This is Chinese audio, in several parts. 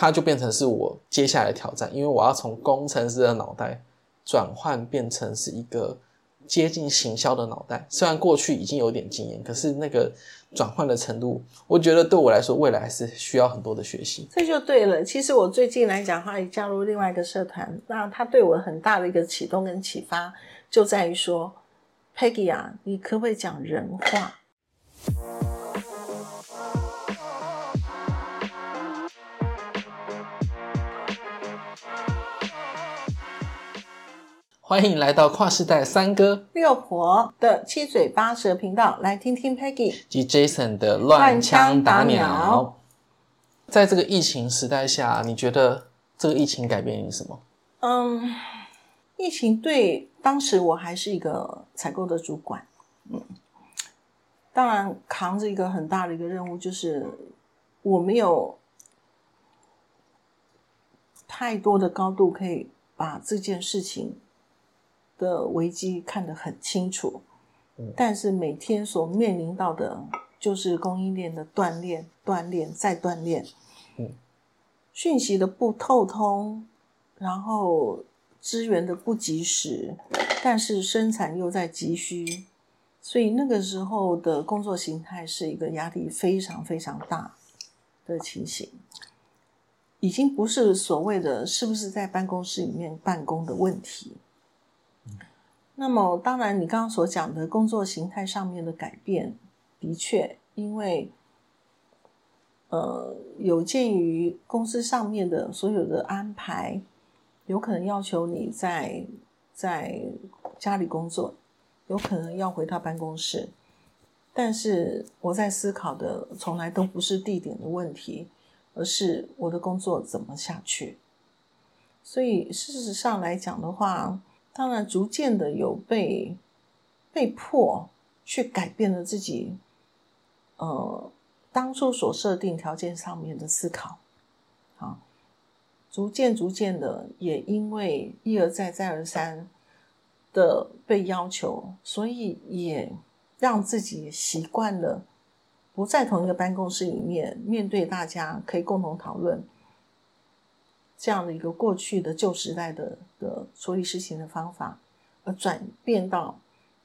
它就变成是我接下来的挑战，因为我要从工程师的脑袋转换变成是一个接近行销的脑袋。虽然过去已经有点经验，可是那个转换的程度，我觉得对我来说，未来还是需要很多的学习。这就对了。其实我最近来讲的话，也加入另外一个社团，那它对我很大的一个启动跟启发，就在于说，Peggy 啊，你可不可以讲人话？欢迎来到跨世代三哥六婆的七嘴八舌频道，来听听 Peggy 及 Jason 的乱枪打鸟。在这个疫情时代下，你觉得这个疫情改变你什么？嗯，疫情对当时我还是一个采购的主管，嗯，当然扛着一个很大的一个任务，就是我没有太多的高度可以把这件事情。的危机看得很清楚，但是每天所面临到的就是供应链的锻炼、锻炼再锻炼，嗯，讯息的不透通，然后资源的不及时，但是生产又在急需，所以那个时候的工作形态是一个压力非常非常大的情形，已经不是所谓的是不是在办公室里面办公的问题。那么，当然，你刚刚所讲的工作形态上面的改变，的确，因为，呃，有鉴于公司上面的所有的安排，有可能要求你在在家里工作，有可能要回到办公室，但是我在思考的从来都不是地点的问题，而是我的工作怎么下去。所以，事实上来讲的话。当然，逐渐的有被被迫去改变了自己，呃，当初所设定条件上面的思考，好，逐渐逐渐的也因为一而再再而三的被要求，所以也让自己习惯了不在同一个办公室里面面对大家可以共同讨论。这样的一个过去的旧时代的的处理事情的方法，而转变到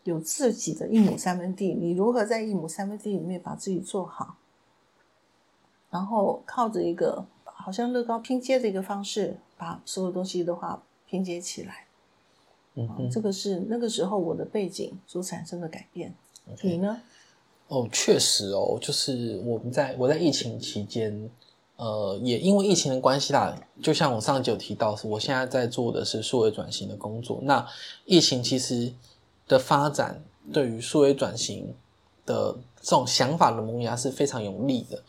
有自己的一亩三分地，你如何在一亩三分地里面把自己做好，然后靠着一个好像乐高拼接的一个方式，把所有东西的话拼接起来。嗯，这个是那个时候我的背景所产生的改变。你呢？哦，确实哦，就是我们在我在疫情期间。呃，也因为疫情的关系啦，就像我上集有提到，是我现在在做的是数位转型的工作。那疫情其实的发展，对于数位转型的这种想法的萌芽是非常有利的。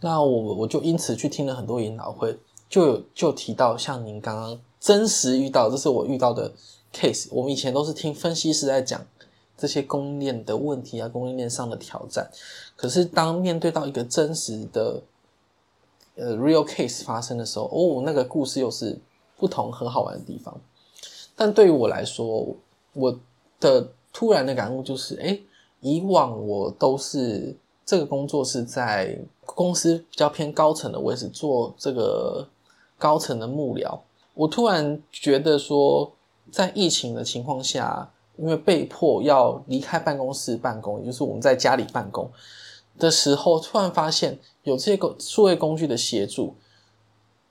那我我就因此去听了很多研讨会，就有就提到像您刚刚真实遇到，这是我遇到的 case。我们以前都是听分析师在讲这些供应链的问题啊，供应链上的挑战。可是当面对到一个真实的呃，real case 发生的时候，哦，那个故事又是不同很好玩的地方。但对于我来说，我的突然的感悟就是，哎，以往我都是这个工作是在公司比较偏高层的位置做这个高层的幕僚。我突然觉得说，在疫情的情况下，因为被迫要离开办公室办公，也就是我们在家里办公。的时候，突然发现有这些工数位工具的协助，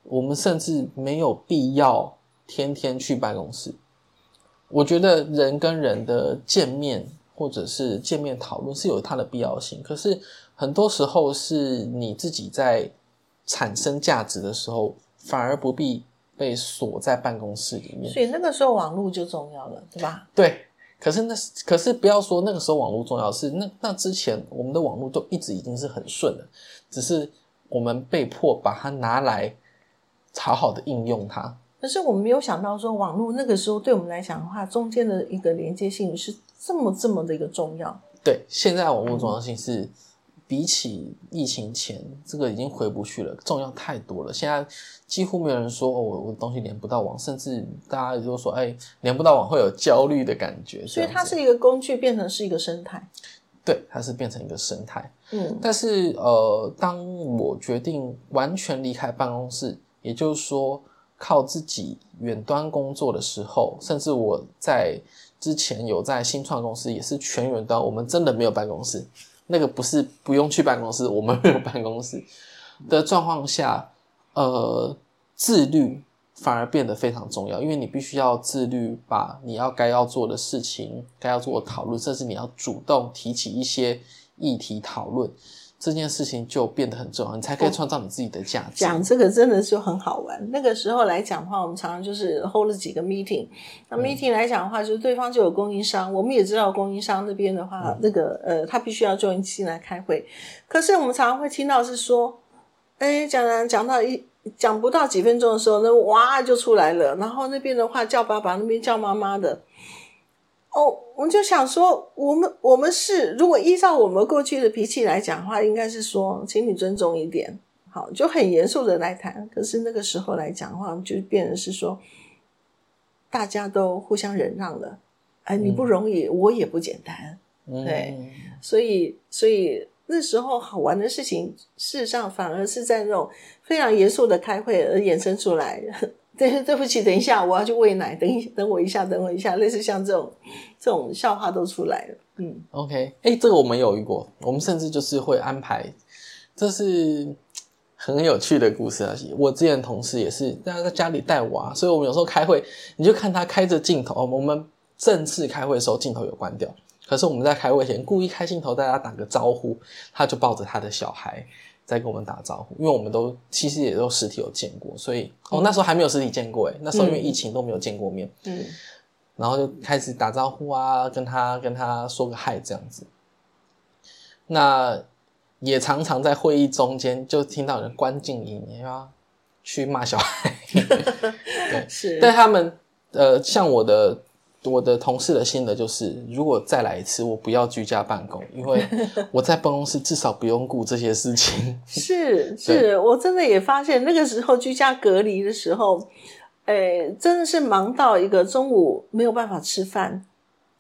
我们甚至没有必要天天去办公室。我觉得人跟人的见面或者是见面讨论是有它的必要性，可是很多时候是你自己在产生价值的时候，反而不必被锁在办公室里面。所以那个时候网络就重要了，对吧？对。可是那，可是不要说那个时候网络重要，是那那之前我们的网络都一直已经是很顺的，只是我们被迫把它拿来好好的应用它。可是我们没有想到说，网络那个时候对我们来讲的话，中间的一个连接性是这么这么的一个重要。对，现在网络重要性是。比起疫情前，这个已经回不去了，重要太多了。现在几乎没有人说哦，我我的东西连不到网，甚至大家都说，哎，连不到网会有焦虑的感觉。所以它是一个工具，变成是一个生态。对，它是变成一个生态。嗯，但是呃，当我决定完全离开办公室，也就是说，靠自己远端工作的时候，甚至我在之前有在新创公司也是全远端，我们真的没有办公室，那个不是不用去办公室，我们没有办公室的状况下，呃，自律。反而变得非常重要，因为你必须要自律，把你要该要做的事情、该要做的讨论，甚至你要主动提起一些议题讨论，这件事情就变得很重要，你才可以创造你自己的价值。讲这个真的就很好玩。那个时候来讲的话，我们常常就是 hold 了几个 meeting。那 meeting 来讲的话，就是对方就有供应商，我们也知道供应商那边的话，那个呃，他必须要 join 进来开会。可是我们常常会听到是说，哎，讲讲讲到一。讲不到几分钟的时候，那哇就出来了。然后那边的话叫爸爸，那边叫妈妈的。哦，我就想说，我们我们是如果依照我们过去的脾气来讲的话，应该是说，请你尊重一点，好，就很严肃的来谈。可是那个时候来讲的话，就变成是说，大家都互相忍让了。哎，你不容易，我也不简单，对，所以所以。那时候好玩的事情，事实上反而是在那种非常严肃的开会而衍生出来。对，对不起，等一下我要去喂奶，等一等我一下，等我一下，类似像这种这种笑话都出来了。嗯，OK，哎，这个我们有遇过，我们甚至就是会安排，这是很有趣的故事啊。我之前同事也是，在在家里带娃，所以我们有时候开会，你就看他开着镜头，我们正式开会的时候镜头有关掉。可是我们在开会前故意开镜头，大家打个招呼，他就抱着他的小孩在跟我们打招呼，因为我们都其实也都实体有见过，所以哦那时候还没有实体见过诶那时候因为疫情都没有见过面，嗯，然后就开始打招呼啊，跟他跟他说个嗨这样子，那也常常在会议中间就听到人关静音，你要去骂小孩，对，是，但他们呃像我的。我的同事的心得就是，如果再来一次，我不要居家办公，因为 我在办公室至少不用顾这些事情。是是，我真的也发现那个时候居家隔离的时候，哎，真的是忙到一个中午没有办法吃饭。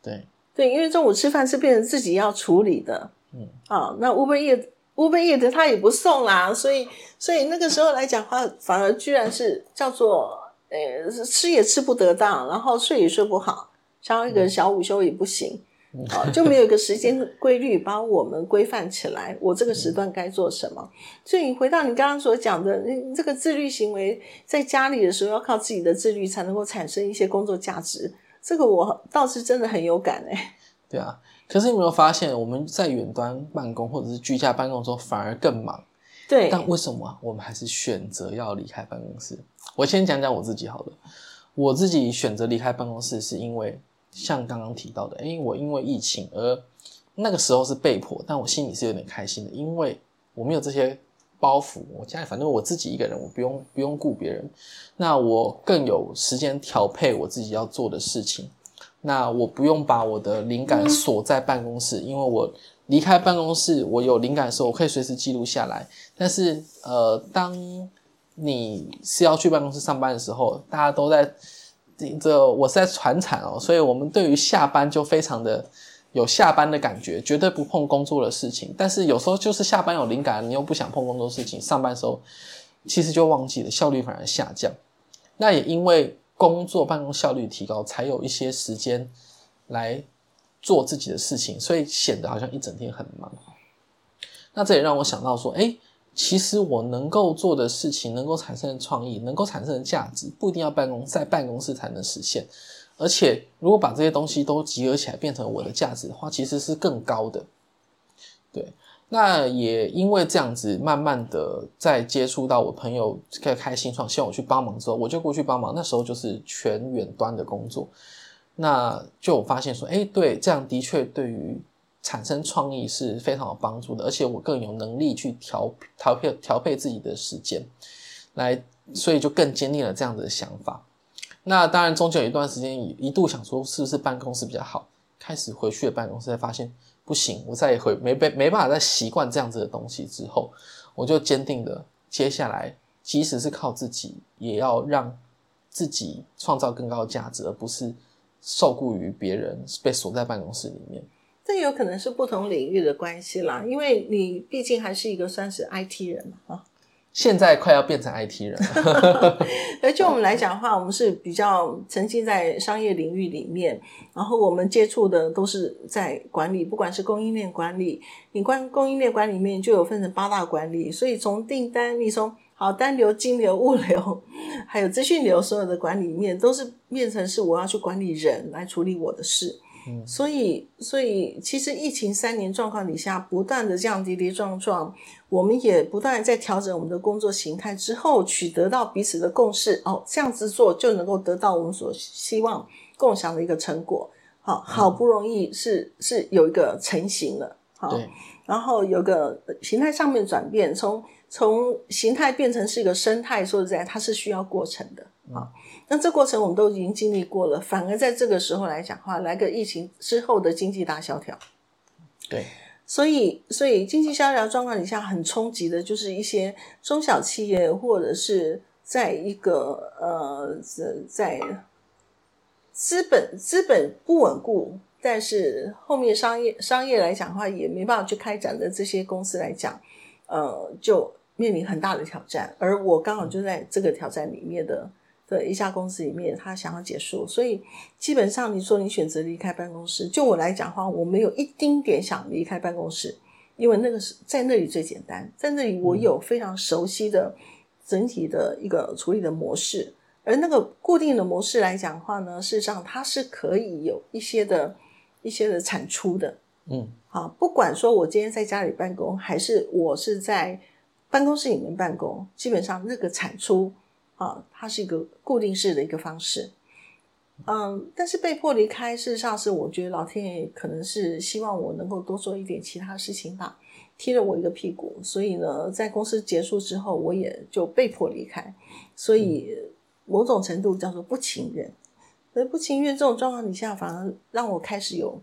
对对，因为中午吃饭是变成自己要处理的。嗯啊，那 Uber E Uber E 的他也不送啦，所以所以那个时候来讲话，反而居然是叫做，呃，吃也吃不得当，然后睡也睡不好。像一个小午休也不行，啊，就没有一个时间规律把我们规范起来。我这个时段该做什么？所以你回到你刚刚所讲的，这个自律行为，在家里的时候要靠自己的自律才能够产生一些工作价值。这个我倒是真的很有感哎。对啊，可是你有没有发现，我们在远端办公或者是居家办公的时候反而更忙？对，但为什么我们还是选择要离开办公室？我先讲讲我自己好了。我自己选择离开办公室是因为。像刚刚提到的，哎，我因为疫情而那个时候是被迫，但我心里是有点开心的，因为我没有这些包袱，我家里反正我自己一个人，我不用不用顾别人，那我更有时间调配我自己要做的事情，那我不用把我的灵感锁在办公室，因为我离开办公室，我有灵感的时候，我可以随时记录下来。但是，呃，当你是要去办公室上班的时候，大家都在。这我是在传产哦，所以我们对于下班就非常的有下班的感觉，绝对不碰工作的事情。但是有时候就是下班有灵感，你又不想碰工作事情，上班时候其实就忘记了，效率反而下降。那也因为工作办公效率提高，才有一些时间来做自己的事情，所以显得好像一整天很忙。那这也让我想到说，哎。其实我能够做的事情，能够产生的创意，能够产生的价值，不一定要办公在办公室才能实现。而且，如果把这些东西都集合起来变成我的价值的话，其实是更高的。对，那也因为这样子，慢慢的在接触到我朋友在开新创，希望我去帮忙之后，我就过去帮忙。那时候就是全远端的工作，那就发现说，哎，对，这样的确对于。产生创意是非常有帮助的，而且我更有能力去调调配调配自己的时间，来，所以就更坚定了这样子的想法。那当然，中间有一段时间一度想说是不是办公室比较好，开始回去了办公室，才发现不行，我再也回没被没办法再习惯这样子的东西之后，我就坚定的接下来，即使是靠自己，也要让自己创造更高的价值，而不是受雇于别人，被锁在办公室里面。这有可能是不同领域的关系啦，因为你毕竟还是一个算是 IT 人嘛，啊，现在快要变成 IT 人。而就我们来讲的话，我们是比较沉浸在商业领域里面，然后我们接触的都是在管理，不管是供应链管理，你关供应链管理里面就有分成八大管理，所以从订单，你从好单流、金流、物流，还有资讯流，所有的管理面都是变成是我要去管理人来处理我的事。所以，所以其实疫情三年状况底下，不断的这样跌跌撞撞，我们也不断在调整我们的工作形态之后，取得到彼此的共识。哦，这样子做就能够得到我们所希望共享的一个成果。好，好不容易是是有一个成型了。好，然后有个形态上面转变，从从形态变成是一个生态，说实在，它是需要过程的。好。那这过程我们都已经经历过了，反而在这个时候来讲话，来个疫情之后的经济大萧条，对，所以所以经济萧条状况底下很冲击的，就是一些中小企业或者是在一个呃在资本资本不稳固，但是后面商业商业来讲的话也没办法去开展的这些公司来讲，呃，就面临很大的挑战，而我刚好就在这个挑战里面的。的一家公司里面，他想要结束，所以基本上你说你选择离开办公室，就我来讲的话，我没有一丁点想离开办公室，因为那个是在那里最简单，在那里我有非常熟悉的整体的一个处理的模式，而那个固定的模式来讲话呢，事实上它是可以有一些的一些的产出的，嗯，好，不管说我今天在家里办公，还是我是在办公室里面办公，基本上那个产出。啊，它是一个固定式的一个方式，嗯，但是被迫离开，事实上是我觉得老天爷可能是希望我能够多做一点其他事情吧，踢了我一个屁股，所以呢，在公司结束之后，我也就被迫离开，所以某种程度叫做不情愿，而不情愿这种状况底下，反而让我开始有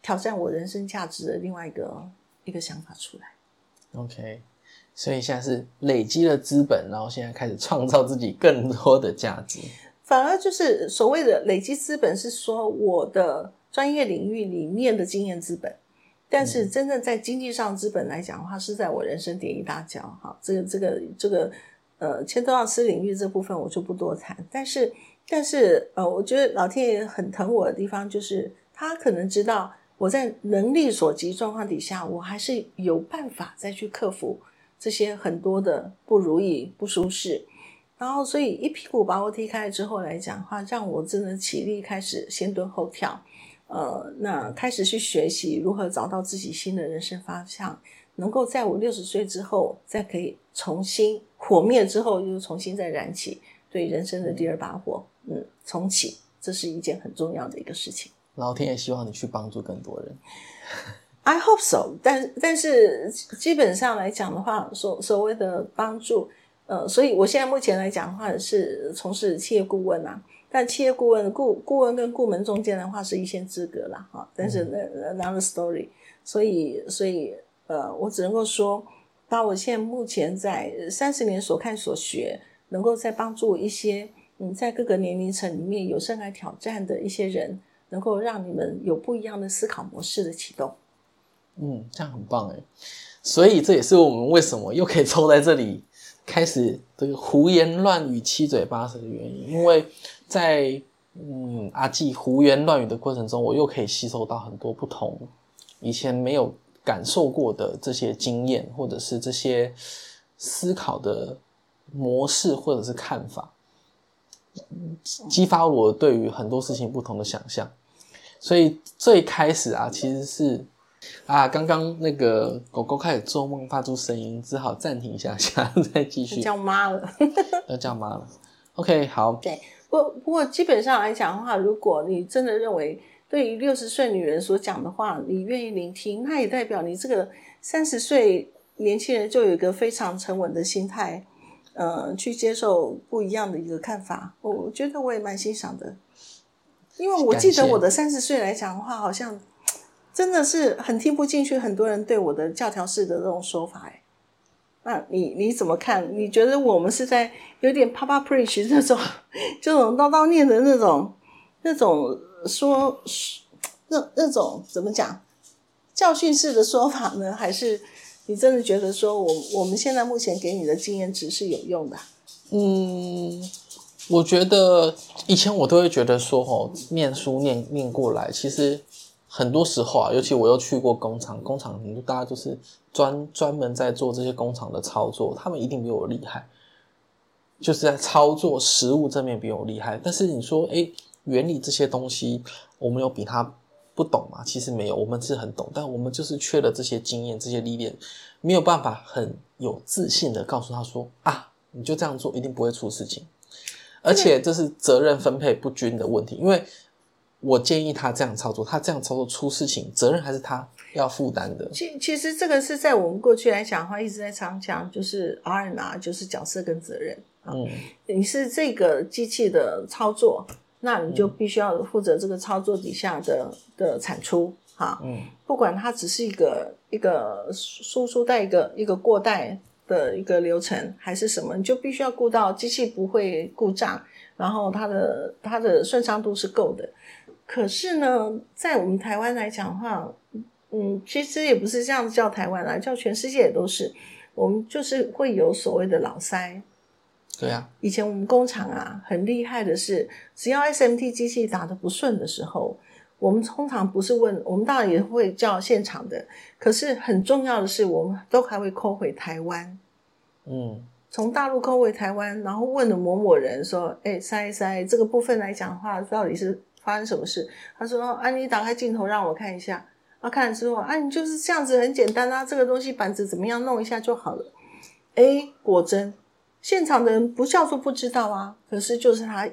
挑战我人生价值的另外一个一个想法出来。OK。所以现在是累积了资本，然后现在开始创造自己更多的价值。反而就是所谓的累积资本，是说我的专业领域里面的经验资本。但是真正在经济上资本来讲的话，是在我人生点一大跤。哈，这个这个这个呃，千多到私领域这部分，我就不多谈。但是但是呃，我觉得老天爷很疼我的地方，就是他可能知道我在能力所及状况底下，我还是有办法再去克服。这些很多的不如意、不舒适，然后所以一屁股把我踢开之后来讲话，让我真的起立开始先蹲后跳，呃，那开始去学习如何找到自己新的人生方向，能够在我六十岁之后再可以重新火灭之后又重新再燃起对人生的第二把火，嗯，重启，这是一件很重要的一个事情。老天也希望你去帮助更多人。I hope so，但但是基本上来讲的话，所所谓的帮助，呃，所以我现在目前来讲的话是从事企业顾问啊，但企业顾问顾顾问跟顾门中间的话是一线之隔啦，哈，但是那 another story，所以所以呃，我只能够说，把我现在目前在三十年所看所学，能够在帮助一些嗯，在各个年龄层里面有生涯挑战的一些人，能够让你们有不一样的思考模式的启动。嗯，这样很棒哎，所以这也是我们为什么又可以凑在这里开始这个胡言乱语、七嘴八舌的原因。因为在嗯阿纪胡言乱语的过程中，我又可以吸收到很多不同以前没有感受过的这些经验，或者是这些思考的模式，或者是看法，激发我对于很多事情不同的想象。所以最开始啊，其实是。啊，刚刚那个狗狗开始做梦，发出声音，只好暂停一下 下，再继续叫妈了，要 叫妈了。OK，好。对，不不过基本上来讲的话，如果你真的认为对于六十岁女人所讲的话，你愿意聆听，那也代表你这个三十岁年轻人就有一个非常沉稳的心态，呃，去接受不一样的一个看法。我我觉得我也蛮欣赏的，因为我记得我的三十岁来讲的话，好像。真的是很听不进去，很多人对我的教条式的这种说法，哎，那你你怎么看？你觉得我们是在有点啪啪 preach 这种这种叨叨念的那种那种说那那种怎么讲教训式的说法呢？还是你真的觉得说我我们现在目前给你的经验值是有用的？嗯，我觉得以前我都会觉得说，哦，念书念念过来，其实很多时候啊，尤其我又去过工厂，工厂很多大家都是专专门在做这些工厂的操作，他们一定比我厉害，就是在操作实物这面比我厉害。但是你说，哎，原理这些东西，我们有比他不懂吗？其实没有，我们是很懂，但我们就是缺了这些经验、这些历练，没有办法很有自信的告诉他说啊。你就这样做，一定不会出事情，而且这是责任分配不均的问题。因为我建议他这样操作，他这样操作出事情，责任还是他要负担的。其其实这个是在我们过去来讲的话，一直在常讲，就是 R N R 就是角色跟责任。嗯，你是这个机器的操作，那你就必须要负责这个操作底下的的产出。哈，嗯，不管它只是一个一个输出带一个一个过带。的一个流程还是什么，你就必须要顾到机器不会故障，然后它的它的顺畅度是够的。可是呢，在我们台湾来讲的话，嗯，其实也不是这样子叫台湾啦，叫全世界也都是，我们就是会有所谓的老塞。对呀，以前我们工厂啊很厉害的是，只要 SMT 机器打的不顺的时候。我们通常不是问，我们当然也会叫现场的。可是很重要的是，我们都还会扣回台湾，嗯，从大陆扣回台湾，然后问了某某人说：“哎，塞一塞这个部分来讲的话，到底是发生什么事？”他说：“啊，你打开镜头让我看一下。”啊，看了之后，啊，你就是这样子，很简单啊，这个东西板子怎么样弄一下就好了。哎，果真，现场的人不叫做不知道啊，可是就是他，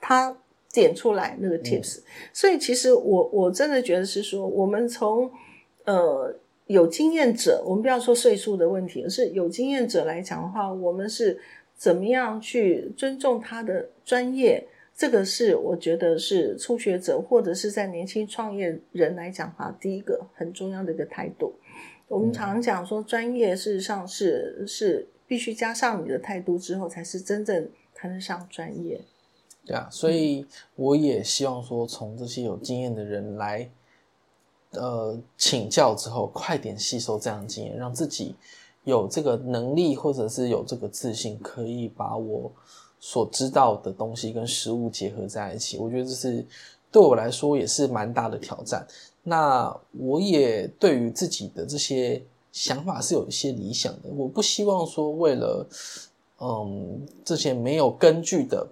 他。点出来那个 tips，所以其实我我真的觉得是说，我们从呃有经验者，我们不要说岁数的问题，而是有经验者来讲的话，我们是怎么样去尊重他的专业？这个是我觉得是初学者或者是在年轻创业人来讲的话，第一个很重要的一个态度。我们常讲说，专业事实上是是必须加上你的态度之后，才是真正谈得上专业。对啊，所以我也希望说，从这些有经验的人来，呃，请教之后，快点吸收这样的经验，让自己有这个能力，或者是有这个自信，可以把我所知道的东西跟实物结合在一起。我觉得这是对我来说也是蛮大的挑战。那我也对于自己的这些想法是有一些理想的，我不希望说为了嗯这些没有根据的。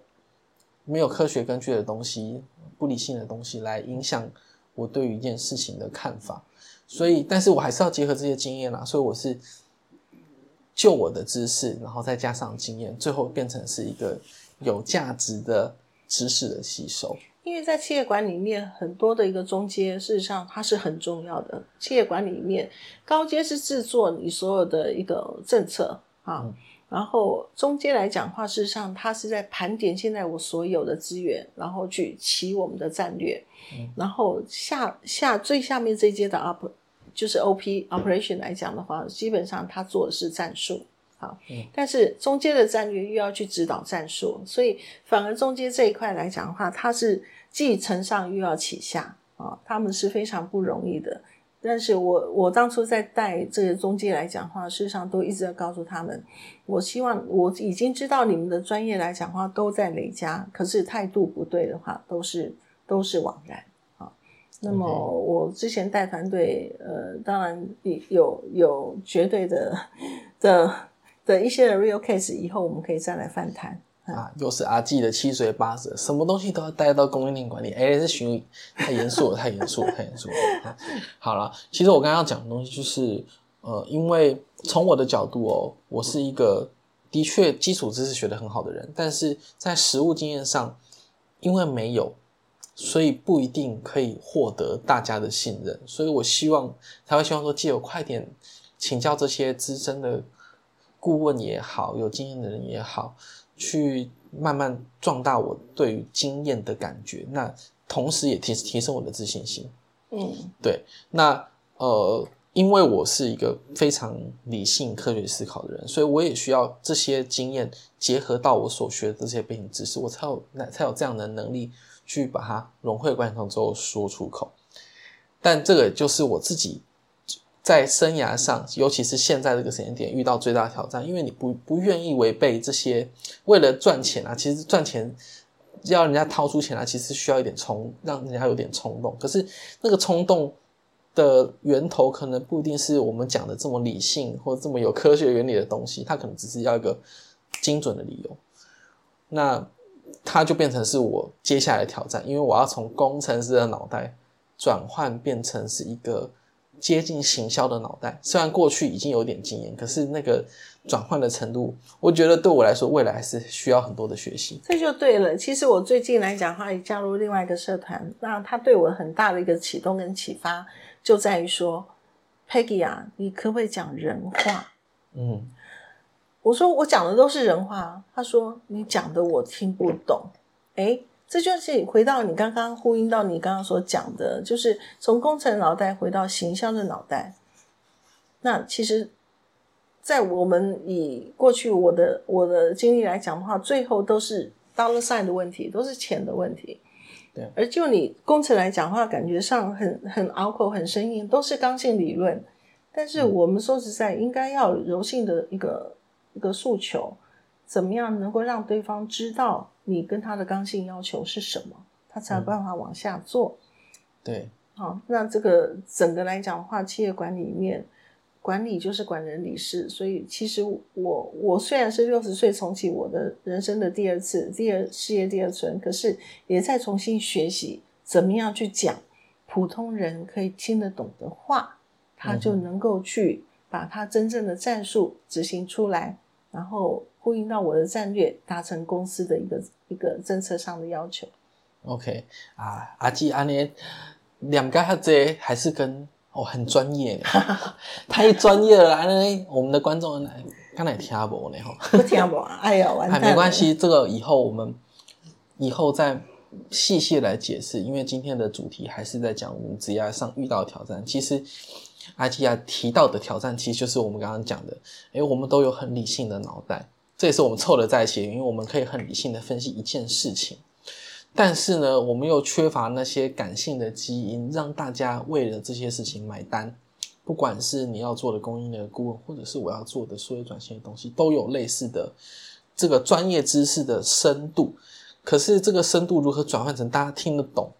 没有科学根据的东西，不理性的东西来影响我对于一件事情的看法，所以，但是我还是要结合这些经验啦，所以我是就我的知识，然后再加上经验，最后变成是一个有价值的知识的吸收。因为在企业管理里面，很多的一个中阶，事实上它是很重要的。企业管理里面，高阶是制作你所有的一个政策啊。然后中间来讲话，事实上它是在盘点现在我所有的资源，然后去起我们的战略。然后下下最下面这一阶的 up 就是 OP operation 来讲的话，基本上他做的是战术啊。但是中间的战略又要去指导战术，所以反而中间这一块来讲的话，它是既承上又要启下啊，他们是非常不容易的。但是我我当初在带这个中介来讲话，事实上都一直在告诉他们，我希望我已经知道你们的专业来讲话都在累加，可是态度不对的话，都是都是枉然啊。那么我之前带团队，呃，当然有有绝对的的的一些 real case，以后我们可以再来翻谈。啊，又是阿纪的七嘴八舌，什么东西都要带到供应链管理。哎，这询太严肃了，太严肃了，太严肃了。好 了，其实我刚刚要讲的东西就是，呃，因为从我的角度哦，我是一个的确基础知识学的很好的人，但是在实务经验上，因为没有，所以不一定可以获得大家的信任。所以我希望才会希望说，借我快点请教这些资深的顾问也好，有经验的人也好。去慢慢壮大我对于经验的感觉，那同时也提提升我的自信心。嗯，对。那呃，因为我是一个非常理性、科学思考的人，所以我也需要这些经验结合到我所学的这些背景知识，我才有那才有这样的能力去把它融会贯通之后说出口。但这个就是我自己在生涯上，尤其是现在这个时间点遇到最大挑战，因为你不不愿意违背这些，为了赚钱啊，其实赚钱要人家掏出钱来，其实需要一点冲，让人家有点冲动。可是那个冲动的源头，可能不一定是我们讲的这么理性或这么有科学原理的东西，它可能只是要一个精准的理由。那它就变成是我接下来的挑战，因为我要从工程师的脑袋转换变成是一个。接近行销的脑袋，虽然过去已经有点经验，可是那个转换的程度，我觉得对我来说，未来还是需要很多的学习。这就对了。其实我最近来讲话，也加入另外一个社团，那他对我很大的一个启动跟启发，就在于说，Peggy 啊，你可不可以讲人话？嗯，我说我讲的都是人话，他说你讲的我听不懂。哎。这就是回到你刚刚呼应到你刚刚所讲的，就是从工程脑袋回到形象的脑袋。那其实，在我们以过去我的我的经历来讲的话，最后都是 dollar sign 的问题，都是钱的问题。对。而就你工程来讲的话，感觉上很很拗口、很生硬，都是刚性理论。但是我们说实在，应该要柔性的一个一个诉求，怎么样能够让对方知道？你跟他的刚性要求是什么，他才有办法往下做。对，好，那这个整个来讲的话，企业管理里面，管理就是管人理事。所以其实我我虽然是六十岁重启我的人生的第二次，第二事业第二春，可是也在重新学习怎么样去讲普通人可以听得懂的话，他就能够去把他真正的战术执行出来，然后呼应到我的战略，达成公司的一个。一个政策上的要求。OK 啊，阿基阿尼两个哈这还是跟哦很专业，太专业了。安我们的观众刚才听不呢？哈，不听不？哎呀，完蛋！没关系，这个以后我们以后再细细来解释。因为今天的主题还是在讲我们职业上遇到的挑战。其实阿基亚提到的挑战，其实就是我们刚刚讲的。哎，我们都有很理性的脑袋。这也是我们凑的在一起，因为我们可以很理性的分析一件事情，但是呢，我们又缺乏那些感性的基因，让大家为了这些事情买单。不管是你要做的供应链顾问，或者是我要做的所有转型的东西，都有类似的这个专业知识的深度。可是这个深度如何转换成大家听得懂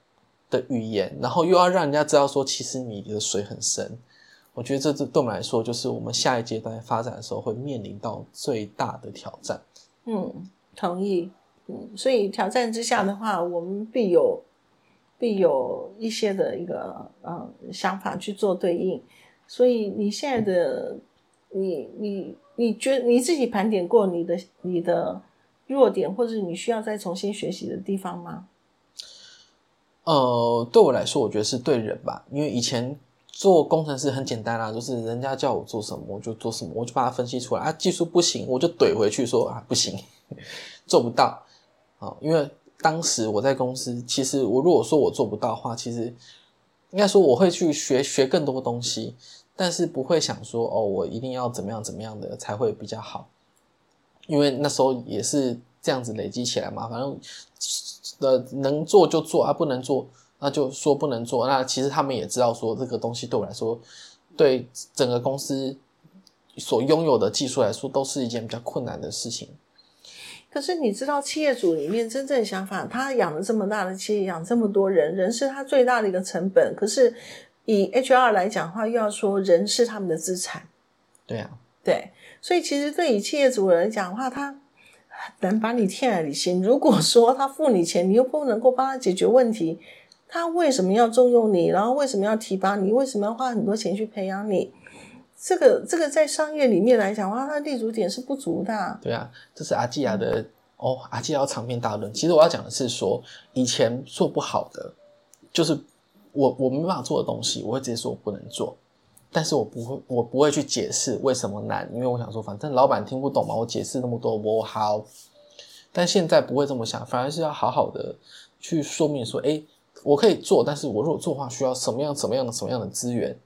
的语言，然后又要让人家知道说，其实你的水很深。我觉得这这对我们来说，就是我们下一阶段发展的时候会面临到最大的挑战。嗯，同意。嗯，所以挑战之下的话，我们必有必有一些的一个呃想法去做对应。所以你现在的你你你觉得你自己盘点过你的你的弱点，或者你需要再重新学习的地方吗？呃，对我来说，我觉得是对人吧，因为以前。做工程师很简单啦，就是人家叫我做什么我就做什么，我就把它分析出来啊。技术不行，我就怼回去说啊不行，做不到啊。因为当时我在公司，其实我如果说我做不到的话，其实应该说我会去学学更多东西，但是不会想说哦，我一定要怎么样怎么样的才会比较好。因为那时候也是这样子累积起来嘛，反正呃能做就做啊，不能做。那就说不能做，那其实他们也知道说这个东西对我来说，对整个公司所拥有的技术来说，都是一件比较困难的事情。可是你知道，企业主里面真正想法，他养了这么大的企业，养这么多人，人是他最大的一个成本。可是以 HR 来讲的话，又要说人是他们的资产。对啊，对，所以其实对于企业主来讲的话，他能把你天在你心。如果说他付你钱，你又不能够帮他解决问题。他为什么要重用你？然后为什么要提拔你？为什么要花很多钱去培养你？这个这个在商业里面来讲的话，它的立足点是不足的。对啊，这是阿基亚的哦，阿基亚长篇大论。其实我要讲的是说，以前做不好的，就是我我没办法做的东西，我会直接说我不能做。但是我不会，我不会去解释为什么难，因为我想说，反正老板听不懂嘛，我解释那么多我好。但现在不会这么想，反而是要好好的去说明说，哎。我可以做，但是我如果做的话，需要什么样、什么样的、什么样的资源，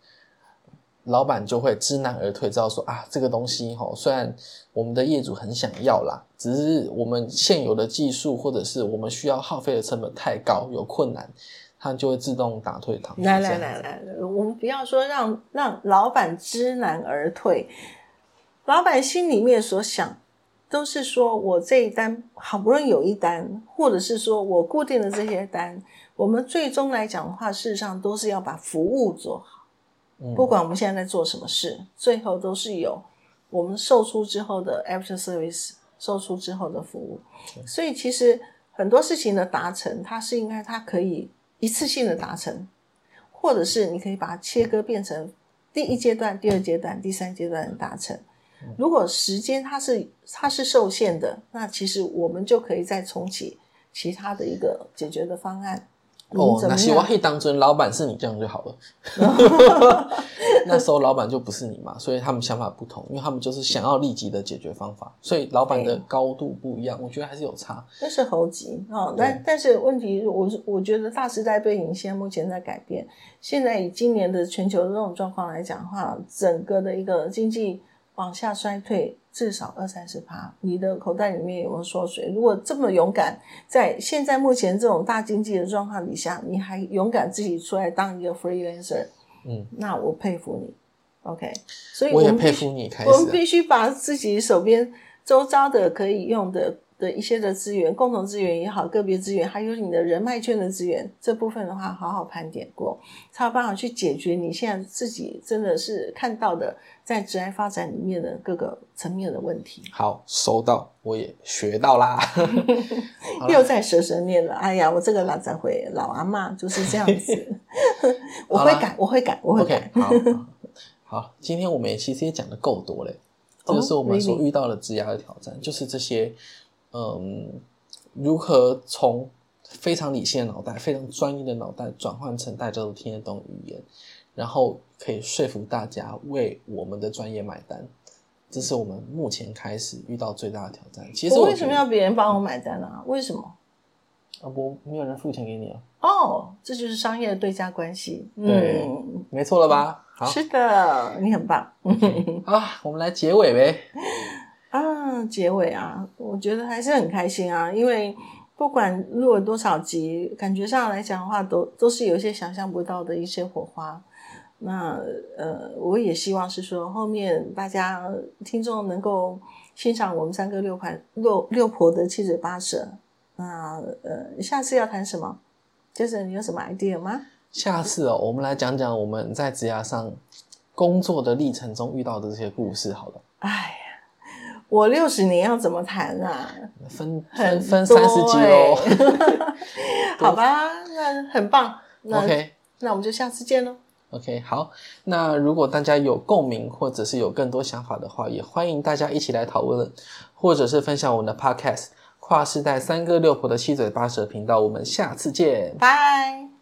老板就会知难而退，知道说啊，这个东西哈，虽然我们的业主很想要啦，只是我们现有的技术或者是我们需要耗费的成本太高，有困难，他就会自动打退堂鼓。来来来来，我们不要说让让老板知难而退，老板心里面所想都是说我这一单好不容易有一单，或者是说我固定的这些单，我们最终来讲的话，事实上都是要把服务做好。嗯不管我们现在在做什么事，最后都是有我们售出之后的 after service，售出之后的服务。所以其实很多事情的达成，它是应该它可以一次性的达成，或者是你可以把它切割变成第一阶段、第二阶段、第三阶段的达成。如果时间它是它是受限的，那其实我们就可以再重启其他的一个解决的方案。哦，那希望可以当真老板是你这样就好了。那时候老板就不是你嘛，所以他们想法不同，因为他们就是想要立即的解决方法，所以老板的高度不一样，我觉得还是有差。那是猴急哦，但但是问题，我是我觉得大时代背景现在目前在改变。现在以今年的全球的这种状况来讲的话，整个的一个经济往下衰退至少二三十趴，你的口袋里面有没有缩水？如果这么勇敢，在现在目前这种大经济的状况底下，你还勇敢自己出来当一个 freelancer，嗯，那我佩服你。OK，所以我也们佩服你，开始啊我们必须把自己手边周遭的可以用的的一些的资源，共同资源也好，个别资源，还有你的人脉圈的资源这部分的话，好好盘点过，才有办法去解决你现在自己真的是看到的在职业发展里面的各个层面的问题。好收到，我也学到啦。又在舌舌念了，哎呀，我这个老杂会老阿妈就是这样子，我会改，我会改，我会改。好，好好，今天我们也其实也讲的够多嘞，这哦就是我们所遇到的职涯的挑战，就是这些，嗯，如何从非常理性的脑袋、非常专业的脑袋转换成大家都听得懂的语言，然后可以说服大家为我们的专业买单。这是我们目前开始遇到最大的挑战。其实我为什么要别人帮我买单啊？为什么？啊，不，没有人付钱给你啊？哦，这就是商业的对价关系。对嗯，没错了吧？好，是的，你很棒。啊，我们来结尾呗。啊，结尾啊，我觉得还是很开心啊，因为不管录了多少集，感觉上来讲的话，都都是有一些想象不到的一些火花。那呃，我也希望是说，后面大家听众能够欣赏我们三个六盘六六婆的七嘴八舌。那呃，下次要谈什么？就是你有什么 idea 吗？下次哦，我们来讲讲我们在职涯上工作的历程中遇到的这些故事。好了，哎呀，我六十年要怎么谈啊？分分分三十集喽。欸 好吧，那很棒。那 OK 那我们就下次见喽。OK，好。那如果大家有共鸣，或者是有更多想法的话，也欢迎大家一起来讨论，或者是分享我们的 Podcast《跨世代三哥六婆的七嘴八舌》频道。我们下次见。拜。